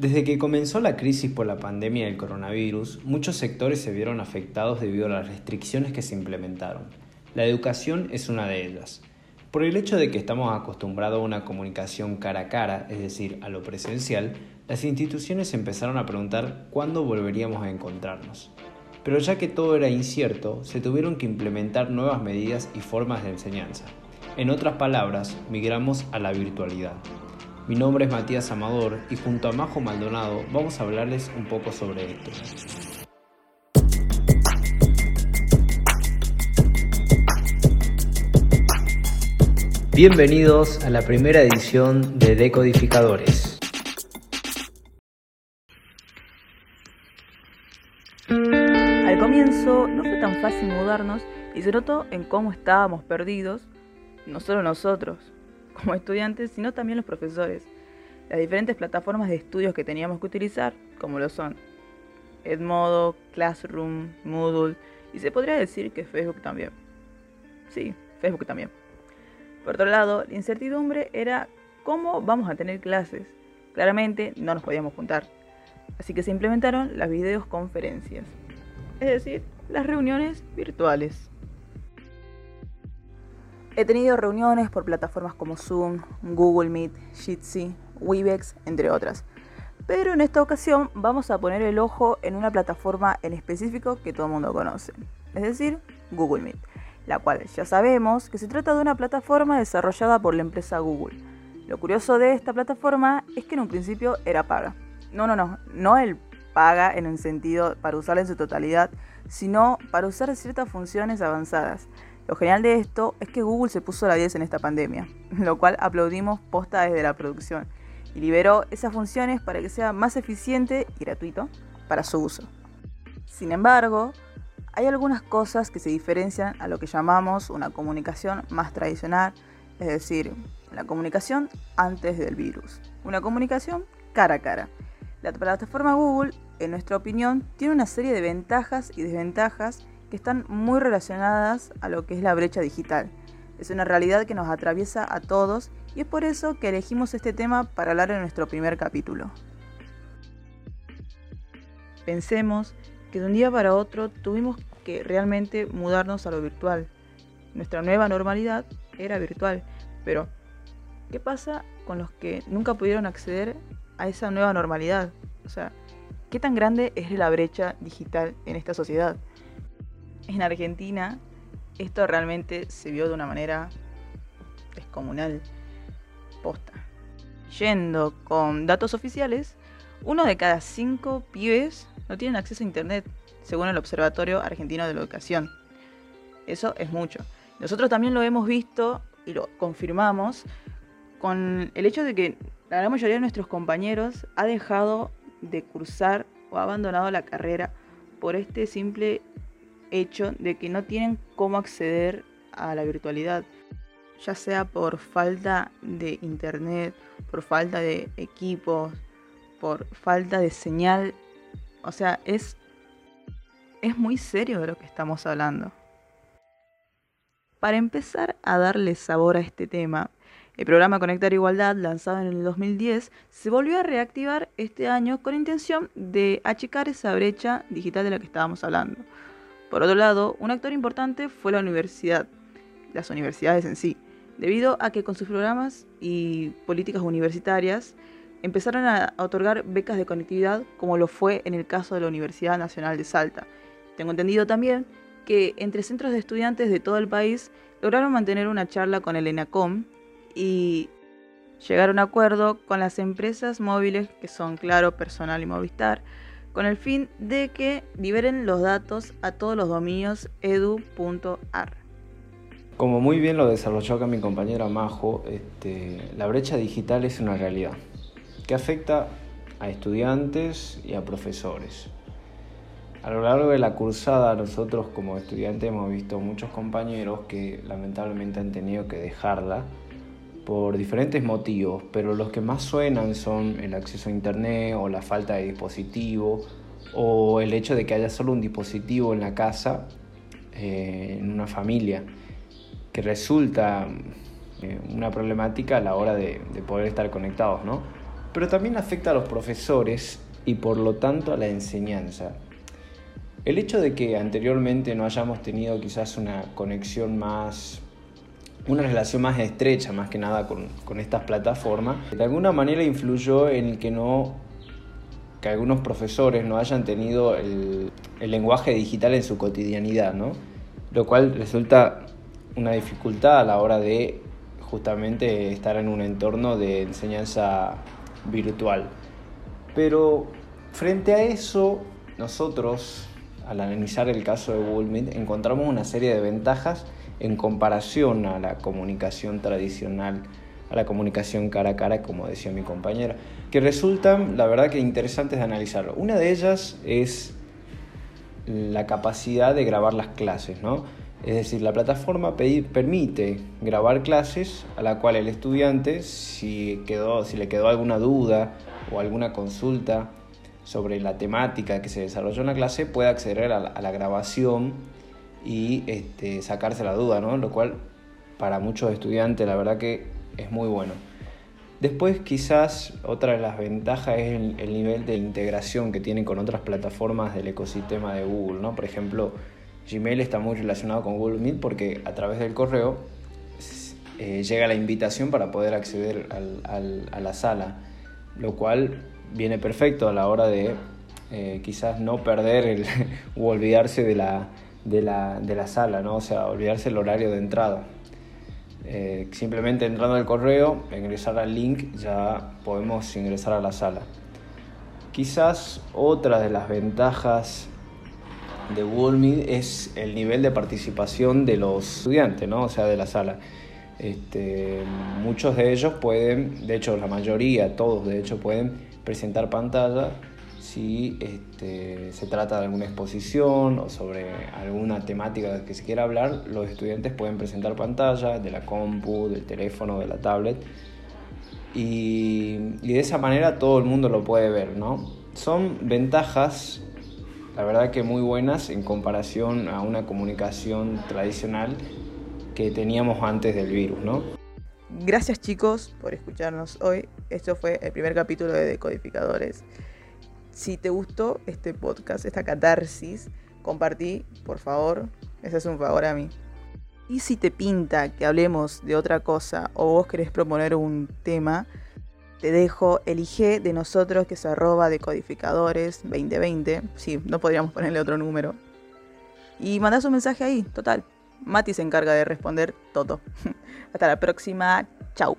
Desde que comenzó la crisis por la pandemia del coronavirus, muchos sectores se vieron afectados debido a las restricciones que se implementaron. La educación es una de ellas. Por el hecho de que estamos acostumbrados a una comunicación cara a cara, es decir, a lo presencial, las instituciones empezaron a preguntar cuándo volveríamos a encontrarnos. Pero ya que todo era incierto, se tuvieron que implementar nuevas medidas y formas de enseñanza. En otras palabras, migramos a la virtualidad. Mi nombre es Matías Amador y junto a Majo Maldonado vamos a hablarles un poco sobre esto. Bienvenidos a la primera edición de Decodificadores. Al comienzo no fue tan fácil mudarnos y se notó en cómo estábamos perdidos, no solo nosotros, como estudiantes, sino también los profesores. Las diferentes plataformas de estudios que teníamos que utilizar, como lo son Edmodo, Classroom, Moodle, y se podría decir que Facebook también. Sí, Facebook también. Por otro lado, la incertidumbre era cómo vamos a tener clases. Claramente no nos podíamos juntar. Así que se implementaron las videoconferencias, es decir, las reuniones virtuales. He tenido reuniones por plataformas como Zoom, Google Meet, Jitsi, Webex, entre otras. Pero en esta ocasión vamos a poner el ojo en una plataforma en específico que todo el mundo conoce, es decir, Google Meet, la cual ya sabemos que se trata de una plataforma desarrollada por la empresa Google. Lo curioso de esta plataforma es que en un principio era paga. No, no, no, no el paga en el sentido para usarla en su totalidad, sino para usar ciertas funciones avanzadas. Lo genial de esto es que Google se puso la 10 en esta pandemia, lo cual aplaudimos posta desde la producción y liberó esas funciones para que sea más eficiente y gratuito para su uso. Sin embargo, hay algunas cosas que se diferencian a lo que llamamos una comunicación más tradicional, es decir, la comunicación antes del virus, una comunicación cara a cara. La plataforma Google, en nuestra opinión, tiene una serie de ventajas y desventajas que están muy relacionadas a lo que es la brecha digital. Es una realidad que nos atraviesa a todos y es por eso que elegimos este tema para hablar en nuestro primer capítulo. Pensemos que de un día para otro tuvimos que realmente mudarnos a lo virtual. Nuestra nueva normalidad era virtual, pero ¿qué pasa con los que nunca pudieron acceder a esa nueva normalidad? O sea, ¿qué tan grande es la brecha digital en esta sociedad? En Argentina esto realmente se vio de una manera descomunal, posta. Yendo con datos oficiales, uno de cada cinco pibes no tienen acceso a Internet, según el Observatorio Argentino de la Educación. Eso es mucho. Nosotros también lo hemos visto y lo confirmamos con el hecho de que la gran mayoría de nuestros compañeros ha dejado de cursar o ha abandonado la carrera por este simple hecho de que no tienen cómo acceder a la virtualidad, ya sea por falta de internet, por falta de equipos, por falta de señal. O sea, es, es muy serio de lo que estamos hablando. Para empezar a darle sabor a este tema, el programa Conectar Igualdad, lanzado en el 2010, se volvió a reactivar este año con intención de achicar esa brecha digital de la que estábamos hablando. Por otro lado, un actor importante fue la universidad, las universidades en sí, debido a que con sus programas y políticas universitarias empezaron a otorgar becas de conectividad como lo fue en el caso de la Universidad Nacional de Salta. Tengo entendido también que entre centros de estudiantes de todo el país lograron mantener una charla con el ENACOM y llegar a un acuerdo con las empresas móviles que son Claro, Personal y Movistar con el fin de que liberen los datos a todos los dominios edu.ar. Como muy bien lo desarrolló acá mi compañera Majo, este, la brecha digital es una realidad que afecta a estudiantes y a profesores. A lo largo de la cursada nosotros como estudiantes hemos visto muchos compañeros que lamentablemente han tenido que dejarla por diferentes motivos, pero los que más suenan son el acceso a Internet o la falta de dispositivo o el hecho de que haya solo un dispositivo en la casa, eh, en una familia, que resulta eh, una problemática a la hora de, poder estar conectados, ¿no? pero también afecta a los profesores y por lo tanto a la enseñanza. El hecho de que anteriormente no hayamos tenido quizás una conexión más, una relación más estrecha más que nada con, estas plataformas, de alguna manera influyó en que no que algunos profesores no hayan tenido el, lenguaje digital en su cotidianidad, ¿no? Lo cual resulta una dificultad a la hora de justamente estar en un entorno de enseñanza virtual. Pero frente a eso, nosotros, al analizar el caso de Google encontramos una serie de ventajas en comparación a la comunicación tradicional, a la comunicación cara a cara, como decía mi compañera, que resultan, la verdad, que interesantes de analizar. Una de ellas es la capacidad de grabar las clases, ¿no? Es decir, la plataforma permite grabar clases a la cual el estudiante, si, quedó, si le quedó alguna duda o alguna consulta sobre la temática que se desarrolló en la clase, puede acceder a la, grabación y este, sacarse la duda, ¿no? Lo cual para muchos estudiantes la verdad que es muy bueno. Después quizás otra de las ventajas es el, el nivel de integración que tiene con otras plataformas del ecosistema de Google, ¿no? Por ejemplo, Gmail está muy relacionado con Google Meet porque a través del correo eh, llega la invitación para poder acceder a la sala, lo cual viene perfecto a la hora de eh, quizás no perder el, o olvidarse de la, de, la, sala, ¿no? o sea, olvidarse el horario de entrada. Eh, simplemente entrando al correo, ingresar al link, ya podemos ingresar a la sala. Quizás otra de las ventajas de Google es el nivel de participación de los estudiantes, ¿no? o sea, de la sala. Este, muchos de ellos pueden, de hecho la mayoría, todos de hecho pueden presentar pantalla si este, se trata de alguna exposición o sobre alguna temática que se quiera hablar, los estudiantes pueden presentar pantalla de la compu, del teléfono, de la tablet y, y de esa manera todo el mundo lo puede ver, ¿no? Son ventajas la verdad que muy buenas en comparación a una comunicación tradicional que teníamos antes del virus, ¿no? Gracias chicos por escucharnos hoy. Esto fue el primer capítulo de Decodificadores. Si te gustó este podcast, esta catarsis, compartí, por favor. Ese es un favor a mí. Y si te pinta que hablemos de otra cosa o vos querés proponer un tema, te dejo el IG de nosotros que es arroba decodificadores 2020. Sí, no podríamos ponerle otro número. Y mandás un mensaje ahí, total. Mati se encarga de responder todo. Hasta la próxima. Chau.